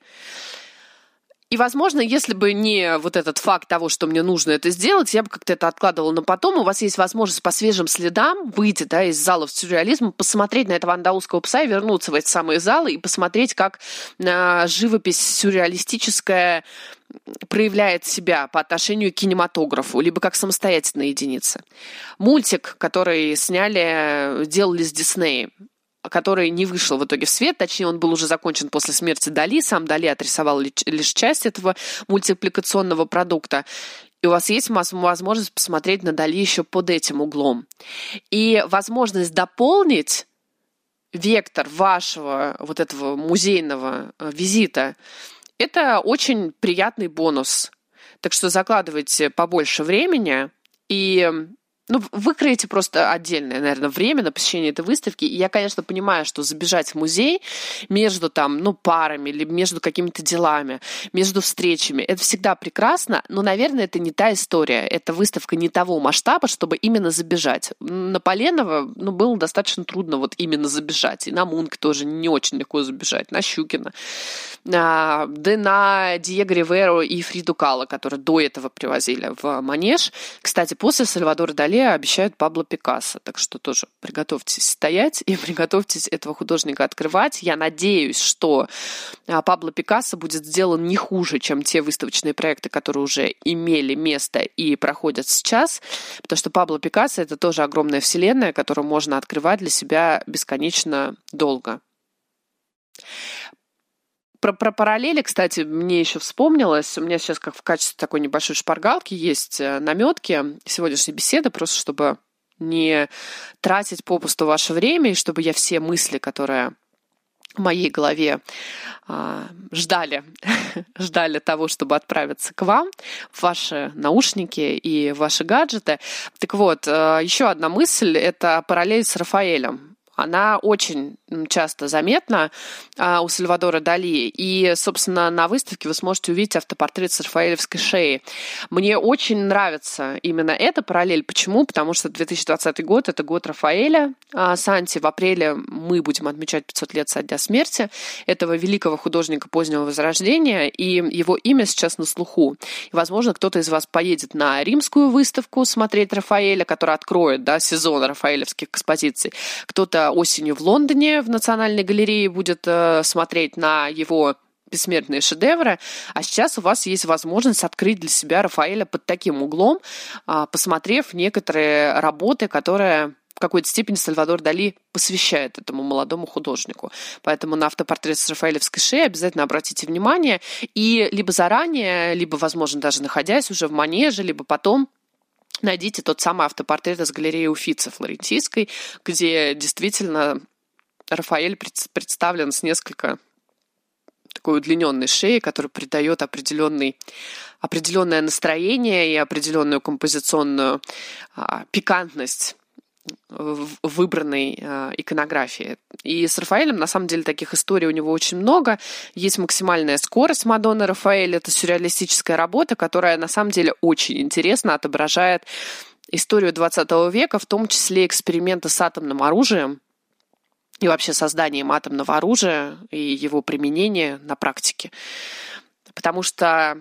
И, возможно, если бы не вот этот факт того, что мне нужно это сделать, я бы как-то это откладывала на потом. У вас есть возможность по свежим следам выйти да, из залов сюрреализма, посмотреть на этого андалузского пса и вернуться в эти самые залы и посмотреть, как э, живопись сюрреалистическая проявляет себя по отношению к кинематографу, либо как самостоятельная единица. Мультик, который сняли, делали с Диснеем, который не вышел в итоге в свет, точнее, он был уже закончен после смерти Дали, сам Дали отрисовал лишь часть этого мультипликационного продукта. И у вас есть возможность посмотреть на Дали еще под этим углом. И возможность дополнить вектор вашего вот этого музейного э, визита – это очень приятный бонус. Так что закладывайте побольше времени и ну, выкроете просто отдельное, наверное, время на посещение этой выставки. И я, конечно, понимаю, что забежать в музей между там, ну, парами или между какими-то делами, между встречами, это всегда прекрасно, но, наверное, это не та история. Это выставка не того масштаба, чтобы именно забежать. На Поленова, ну, было достаточно трудно вот именно забежать. И на Мунк тоже не очень легко забежать, на Щукина. А, да на Диего Риверо и Фриду Кала, которые до этого привозили в Манеж. Кстати, после Сальвадора Дали обещают Пабло Пикассо. Так что тоже приготовьтесь стоять и *laughs* приготовьтесь этого художника открывать. Я надеюсь, что а, Пабло Пикассо будет сделан не хуже, чем те выставочные проекты, которые уже имели место и проходят сейчас. Потому что Пабло Пикассо — это тоже огромная вселенная, которую можно открывать для себя бесконечно долго. Про, про параллели, кстати, мне еще вспомнилось. У меня сейчас как в качестве такой небольшой шпаргалки есть э, наметки сегодняшней беседы, просто чтобы не тратить попусту ваше время, и чтобы я все мысли, которые в моей голове а, ждали, *laughs* ждали того, чтобы отправиться к вам, в ваши наушники и ваши гаджеты. Так вот, а, еще одна мысль — это параллель с Рафаэлем она очень часто заметна а, у Сальвадора Дали. И, собственно, на выставке вы сможете увидеть автопортрет с Рафаэлевской шеи. Мне очень нравится именно эта параллель. Почему? Потому что 2020 год — это год Рафаэля а, Санти. В апреле мы будем отмечать 500 лет со дня смерти этого великого художника позднего Возрождения, и его имя сейчас на слуху. И, возможно, кто-то из вас поедет на римскую выставку смотреть Рафаэля, которая откроет да, сезон рафаэлевских экспозиций. Кто-то осенью в Лондоне в Национальной галерее будет э, смотреть на его бессмертные шедевры, а сейчас у вас есть возможность открыть для себя Рафаэля под таким углом, а, посмотрев некоторые работы, которые в какой-то степени Сальвадор Дали посвящает этому молодому художнику. Поэтому на автопортрет с Рафаэлевской шеей обязательно обратите внимание и либо заранее, либо, возможно, даже находясь уже в манеже, либо потом найдите тот самый автопортрет из галереи Уфицы флорентийской, где действительно Рафаэль представлен с несколько такой удлиненной шеи, которая придает определенный, определенное настроение и определенную композиционную а, пикантность выбранной э, иконографии. И с Рафаэлем, на самом деле, таких историй у него очень много. Есть максимальная скорость Мадонны Рафаэля. Это сюрреалистическая работа, которая, на самом деле, очень интересно отображает историю 20 века, в том числе эксперименты с атомным оружием и вообще созданием атомного оружия и его применение на практике. Потому что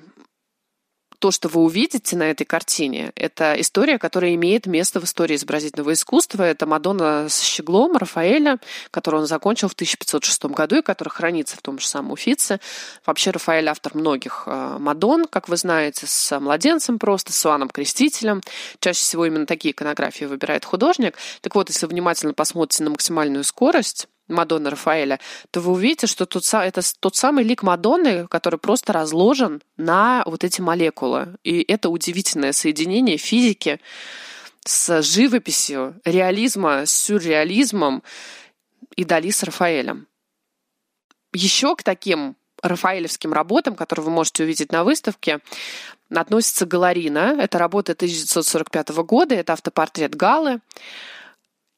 то, что вы увидите на этой картине, это история, которая имеет место в истории изобразительного искусства. Это Мадонна с щеглом Рафаэля, которую он закончил в 1506 году и которая хранится в том же самом Уфице. Вообще Рафаэль автор многих э, Мадон, как вы знаете, с младенцем просто, с Иоанном Крестителем. Чаще всего именно такие иконографии выбирает художник. Так вот, если внимательно посмотрите на максимальную скорость, Мадонны Рафаэля, то вы увидите, что тот, это тот самый лик Мадонны, который просто разложен на вот эти молекулы. И это удивительное соединение физики с живописью, реализма, с сюрреализмом и Дали с Рафаэлем. Еще к таким рафаэлевским работам, которые вы можете увидеть на выставке, относится Галарина. Это работа 1945 года, это автопортрет Галы.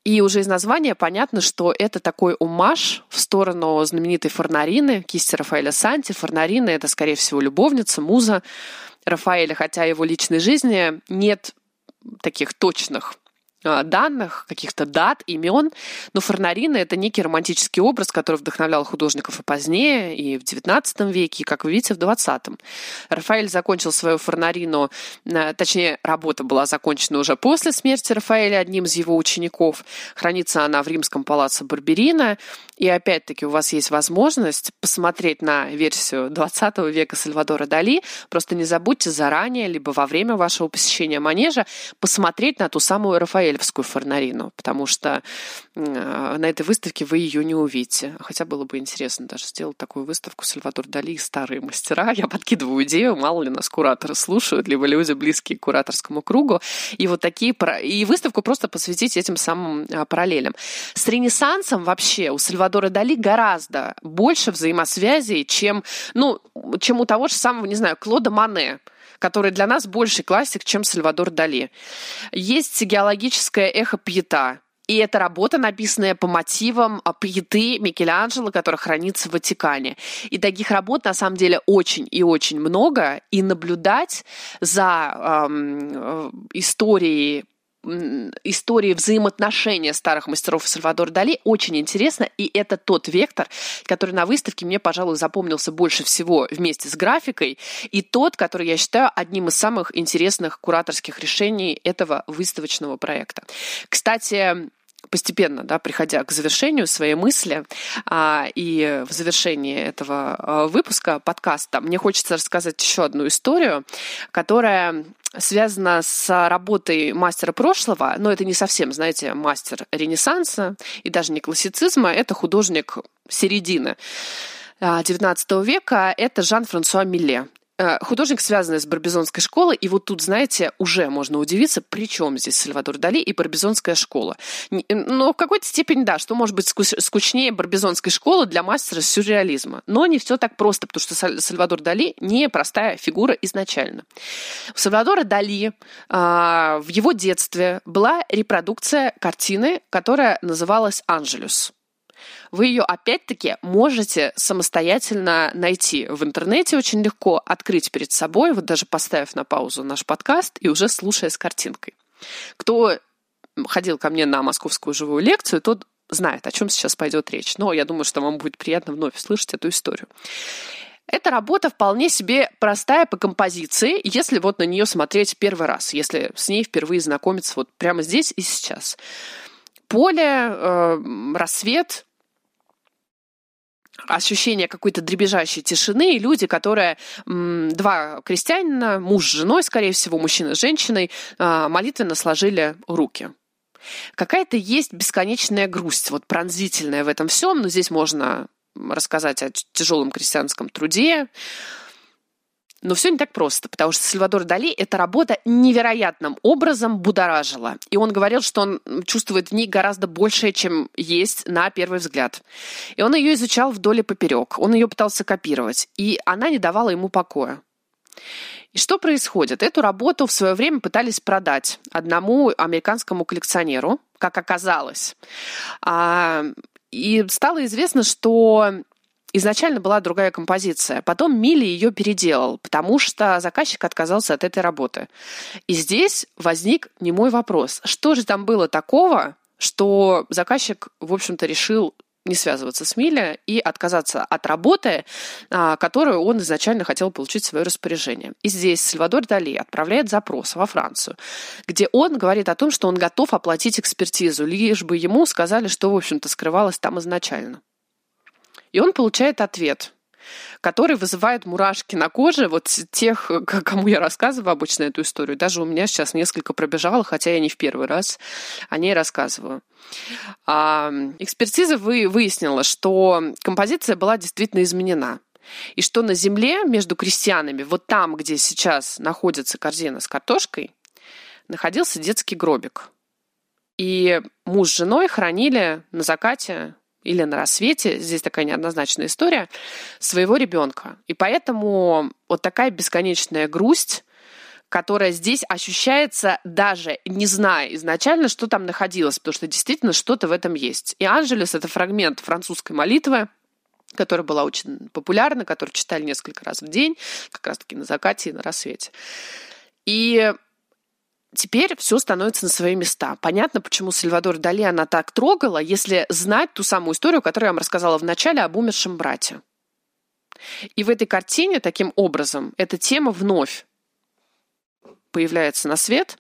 И уже из названия понятно, что это такой умаш в сторону знаменитой Форнарины, кисти Рафаэля Санти. Форнарина — это, скорее всего, любовница, муза Рафаэля, хотя его личной жизни нет таких точных данных, каких-то дат, имен. Но Форнарина — это некий романтический образ, который вдохновлял художников и позднее, и в XIX веке, и, как вы видите, в XX. Рафаэль закончил свою Форнарину, э, точнее, работа была закончена уже после смерти Рафаэля одним из его учеников. Хранится она в римском палаце Барберина. И опять-таки у вас есть возможность посмотреть на версию 20 века Сальвадора Дали. Просто не забудьте заранее, либо во время вашего посещения манежа посмотреть на ту самую Рафаэлевскую форнарину, потому что э, на этой выставке вы ее не увидите. Хотя было бы интересно даже сделать такую выставку Сальвадор Дали и старые мастера. Я подкидываю идею, мало ли нас кураторы слушают, либо люди близкие к кураторскому кругу. И вот такие... И выставку просто посвятить этим самым э, параллелям. С Ренессансом вообще у Сальвадора Сальвадора Дали гораздо больше взаимосвязей, чем, ну, чем у того же самого, не знаю, Клода Мане который для нас больше классик, чем Сальвадор Дали. Есть геологическое эхо Пьета, и это работа, написанная по мотивам Пьеты Микеланджело, которая хранится в Ватикане. И таких работ на самом деле очень и очень много. И наблюдать за эм, историей истории взаимоотношения старых мастеров Сальвадор Дали очень интересно, и это тот вектор, который на выставке мне, пожалуй, запомнился больше всего вместе с графикой, и тот, который я считаю одним из самых интересных кураторских решений этого выставочного проекта. Кстати, постепенно, да, приходя к завершению своей мысли, а, и в завершении этого а, выпуска подкаста, мне хочется рассказать еще одну историю, которая связана с работой мастера прошлого, но это не совсем, знаете, мастер Ренессанса и даже не классицизма, это художник середины XIX а, века, это Жан-Франсуа Милле. Э, художник, связанный с Барбизонской школой, и вот тут, знаете, уже можно удивиться, при чем здесь Сальвадор Дали и Барбизонская школа. Но в какой-то степени, да, что может быть скучнее Барбизонской школы для мастера сюрреализма. Но не все так просто, потому что Сальвадор Дали не простая фигура изначально. У Сальвадора Дали а, в его детстве была репродукция картины, которая называлась «Анжелюс». Вы ее опять-таки можете самостоятельно найти в интернете очень легко, открыть перед собой, вот даже поставив на паузу наш подкаст и уже слушая с картинкой. Кто ходил ко мне на московскую живую лекцию, тот знает, о чем сейчас пойдет речь. Но я думаю, что вам будет приятно вновь слышать эту историю. Эта работа вполне себе простая по композиции, если вот на нее смотреть первый раз, если с ней впервые знакомиться вот прямо здесь и сейчас. Поле, э, рассвет, ощущение какой-то дребезжащей тишины, и люди, которые, два крестьянина, муж с женой, скорее всего, мужчина с женщиной, а, молитвенно сложили руки. Какая-то есть бесконечная грусть, вот пронзительная в этом всем, но здесь можно рассказать о тяжелом крестьянском труде, но все не так просто, потому что Сальвадор Дали эта работа невероятным образом будоражила. И он говорил, что он чувствует в ней гораздо большее, чем есть на первый взгляд. И он ее изучал вдоль и поперек. Он ее пытался копировать. И она не давала ему покоя. И что происходит? Эту работу в свое время пытались продать одному американскому коллекционеру, как оказалось. А, и стало известно, что изначально была другая композиция. Потом Милли ее переделал, потому что заказчик отказался от этой работы. И здесь возник немой вопрос. Что же там было такого, что заказчик, в общем-то, решил не связываться с Милли и отказаться от работы, а, которую он изначально хотел получить в свое распоряжение. И здесь Сальвадор Дали отправляет запрос во Францию, где он говорит о том, что он готов оплатить экспертизу, лишь бы ему сказали, что, в общем-то, скрывалось там изначально. И он получает ответ, который вызывает мурашки на коже вот тех, кому я рассказываю обычно эту историю. Даже у меня сейчас несколько пробежало, хотя я не в первый раз о ней рассказываю. А, экспертиза вы, выяснила, что композиция была действительно изменена. И что на земле между крестьянами, вот там, где сейчас находится корзина с картошкой, находился детский гробик. И муж с женой хранили на закате или на рассвете, здесь такая неоднозначная история, своего ребенка. И поэтому вот такая бесконечная грусть, которая здесь ощущается даже не зная изначально, что там находилось, потому что действительно что-то в этом есть. И «Анжелес» — это фрагмент французской молитвы, которая была очень популярна, которую читали несколько раз в день, как раз-таки на закате и на рассвете. И теперь все становится на свои места. Понятно, почему Сальвадор Дали она так трогала, если знать ту самую историю, которую я вам рассказала в начале об умершем брате. И в этой картине таким образом эта тема вновь появляется на свет,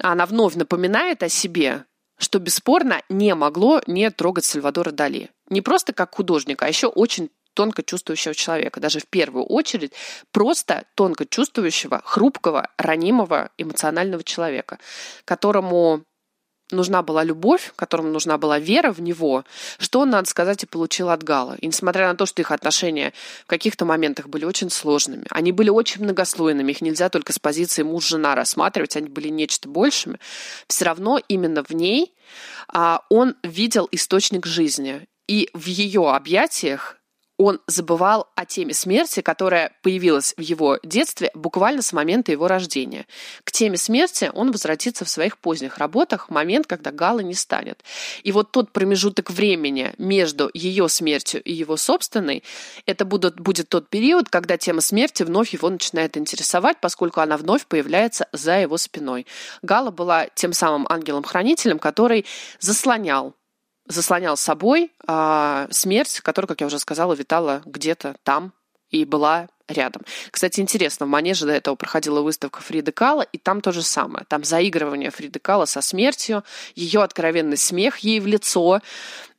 она вновь напоминает о себе, что бесспорно не могло не трогать Сальвадора Дали. Не просто как художника, а еще очень тонко чувствующего человека, даже в первую очередь просто тонко чувствующего, хрупкого, ранимого, эмоционального человека, которому нужна была любовь, которому нужна была вера в него, что он, надо сказать, и получил от Гала. И несмотря на то, что их отношения в каких-то моментах были очень сложными, они были очень многослойными, их нельзя только с позиции муж-жена рассматривать, они были нечто большими, все равно именно в ней а, он видел источник жизни. И в ее объятиях он забывал о теме смерти, которая появилась в его детстве буквально с момента его рождения. К теме смерти он возвратится в своих поздних работах в момент, когда Гала не станет. И вот тот промежуток времени между ее смертью и его собственной, это будет, будет тот период, когда тема смерти вновь его начинает интересовать, поскольку она вновь появляется за его спиной. Гала была тем самым ангелом-хранителем, который заслонял заслонял собой а, смерть, которая, как я уже сказала, витала где-то там и была рядом. Кстати, интересно, в Манеже до этого проходила выставка Фриды Кала, и там то же самое. Там заигрывание Фриды Кала со смертью, ее откровенный смех ей в лицо,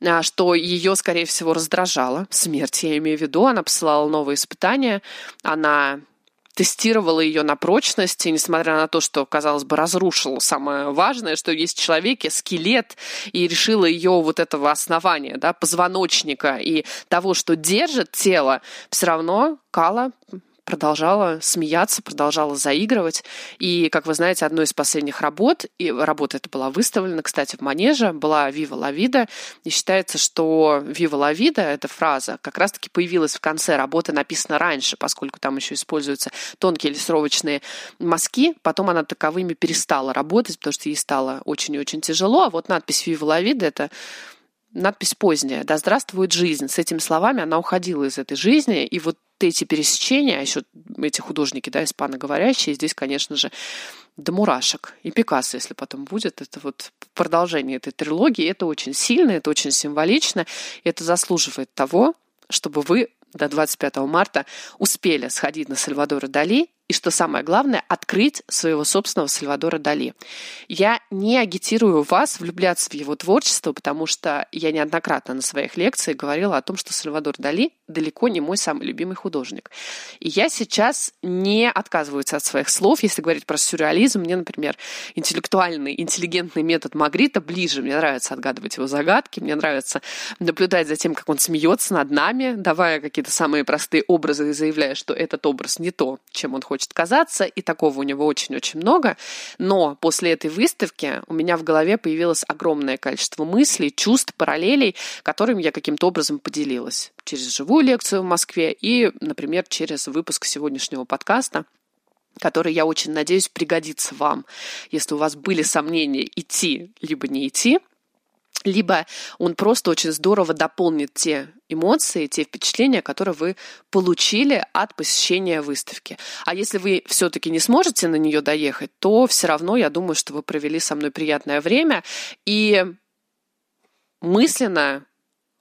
а, что ее, скорее всего, раздражало. Смерть, я имею в виду. Она посылала новые испытания, она тестировала ее на прочность, и несмотря на то, что, казалось бы, разрушила самое важное, что есть в человеке скелет, и решила ее вот этого основания, да, позвоночника и того, что держит тело, все равно Кала продолжала смеяться, продолжала заигрывать. И, как вы знаете, одной из последних работ, и работа эта была выставлена, кстати, в Манеже, была «Вива ла вида». И считается, что «Вива ла вида» — эта фраза как раз-таки появилась в конце работы, написана раньше, поскольку там еще используются тонкие лессировочные мазки. Потом она таковыми перестала работать, потому что ей стало очень и очень тяжело. А вот надпись «Вива ла вида» — это надпись поздняя «Да здравствует жизнь». С этими словами она уходила из этой жизни, и вот эти пересечения, а еще эти художники, да, испаноговорящие, здесь, конечно же, до мурашек. И Пикассо, если потом будет, это вот продолжение этой трилогии. Это очень сильно, это очень символично, и это заслуживает того, чтобы вы до 25 марта успели сходить на Сальвадора Дали и, что самое главное, открыть своего собственного Сальвадора Дали. Я не агитирую вас влюбляться в его творчество, потому что я неоднократно на своих лекциях говорила о том, что Сальвадор Дали далеко не мой самый любимый художник. И я сейчас не отказываюсь от своих слов, если говорить про сюрреализм. Мне, например, интеллектуальный, интеллигентный метод Магрита ближе. Мне нравится отгадывать его загадки, мне нравится наблюдать за тем, как он смеется над нами, давая какие-то самые простые образы и заявляя, что этот образ не то, чем он хочет хочет казаться, и такого у него очень-очень много. Но после этой выставки у меня в голове появилось огромное количество мыслей, чувств, параллелей, которыми я каким-то образом поделилась через живую лекцию в Москве и, например, через выпуск сегодняшнего подкаста который, я очень надеюсь, пригодится вам. Если у вас были сомнения идти либо не идти, либо он просто очень здорово дополнит те эмоции, те впечатления, которые вы получили от посещения выставки. А если вы все-таки не сможете на нее доехать, то все равно я думаю, что вы провели со мной приятное время и мысленно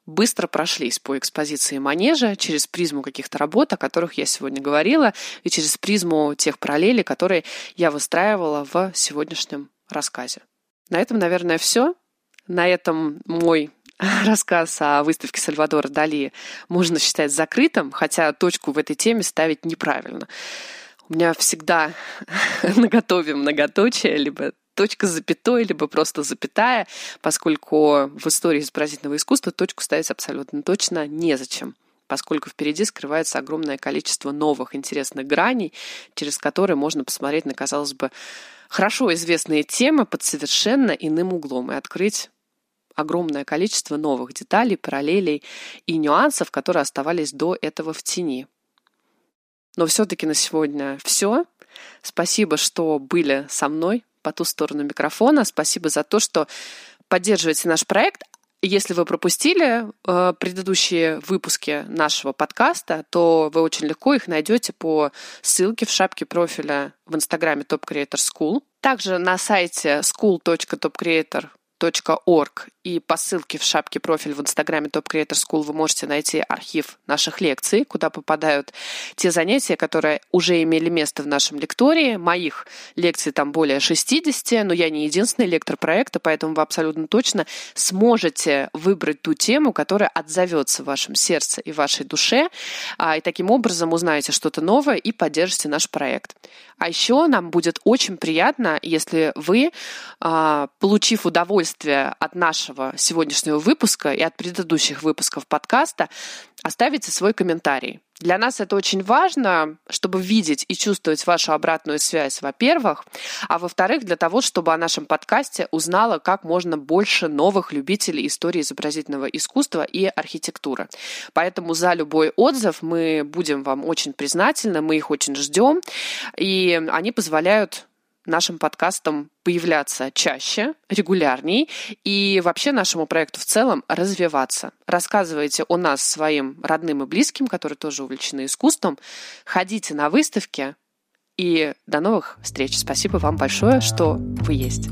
быстро прошлись по экспозиции Манежа через призму каких-то работ, о которых я сегодня говорила, и через призму тех параллелей, которые я выстраивала в сегодняшнем рассказе. На этом, наверное, все. На этом мой *laughs* рассказ о выставке Сальвадора Дали можно считать закрытым, хотя точку в этой теме ставить неправильно. У меня всегда *laughs* наготове многоточие, либо точка с запятой, либо просто запятая, поскольку в истории изобразительного искусства точку ставить абсолютно точно незачем поскольку впереди скрывается огромное количество новых интересных граней, через которые можно посмотреть на, казалось бы, хорошо известные темы под совершенно иным углом и открыть огромное количество новых деталей, параллелей и нюансов, которые оставались до этого в тени. Но все-таки на сегодня все. Спасибо, что были со мной по ту сторону микрофона. Спасибо за то, что поддерживаете наш проект. Если вы пропустили э, предыдущие выпуски нашего подкаста, то вы очень легко их найдете по ссылке в шапке профиля в инстаграме Top Creator School. Также на сайте school.topcreator org и по ссылке в шапке профиль в инстаграме Top Creator School вы можете найти архив наших лекций, куда попадают те занятия, которые уже имели место в нашем лектории. Моих лекций там более 60, но я не единственный лектор проекта, поэтому вы абсолютно точно сможете выбрать ту тему, которая отзовется в вашем сердце и вашей душе, а, и таким образом узнаете что-то новое и поддержите наш проект. А еще нам будет очень приятно, если вы, а, получив удовольствие от нашего нашего сегодняшнего выпуска и от предыдущих выпусков подкаста оставите свой комментарий. Для нас это очень важно, чтобы видеть и чувствовать вашу обратную связь, во-первых, а во-вторых, для того, чтобы о нашем подкасте узнало как можно больше новых любителей истории изобразительного искусства и архитектуры. Поэтому за любой отзыв мы будем вам очень признательны, мы их очень ждем, и они позволяют нашим подкастам появляться чаще, регулярней и вообще нашему проекту в целом развиваться. Рассказывайте о нас своим родным и близким, которые тоже увлечены искусством. Ходите на выставки и до новых встреч. Спасибо вам большое, что вы есть.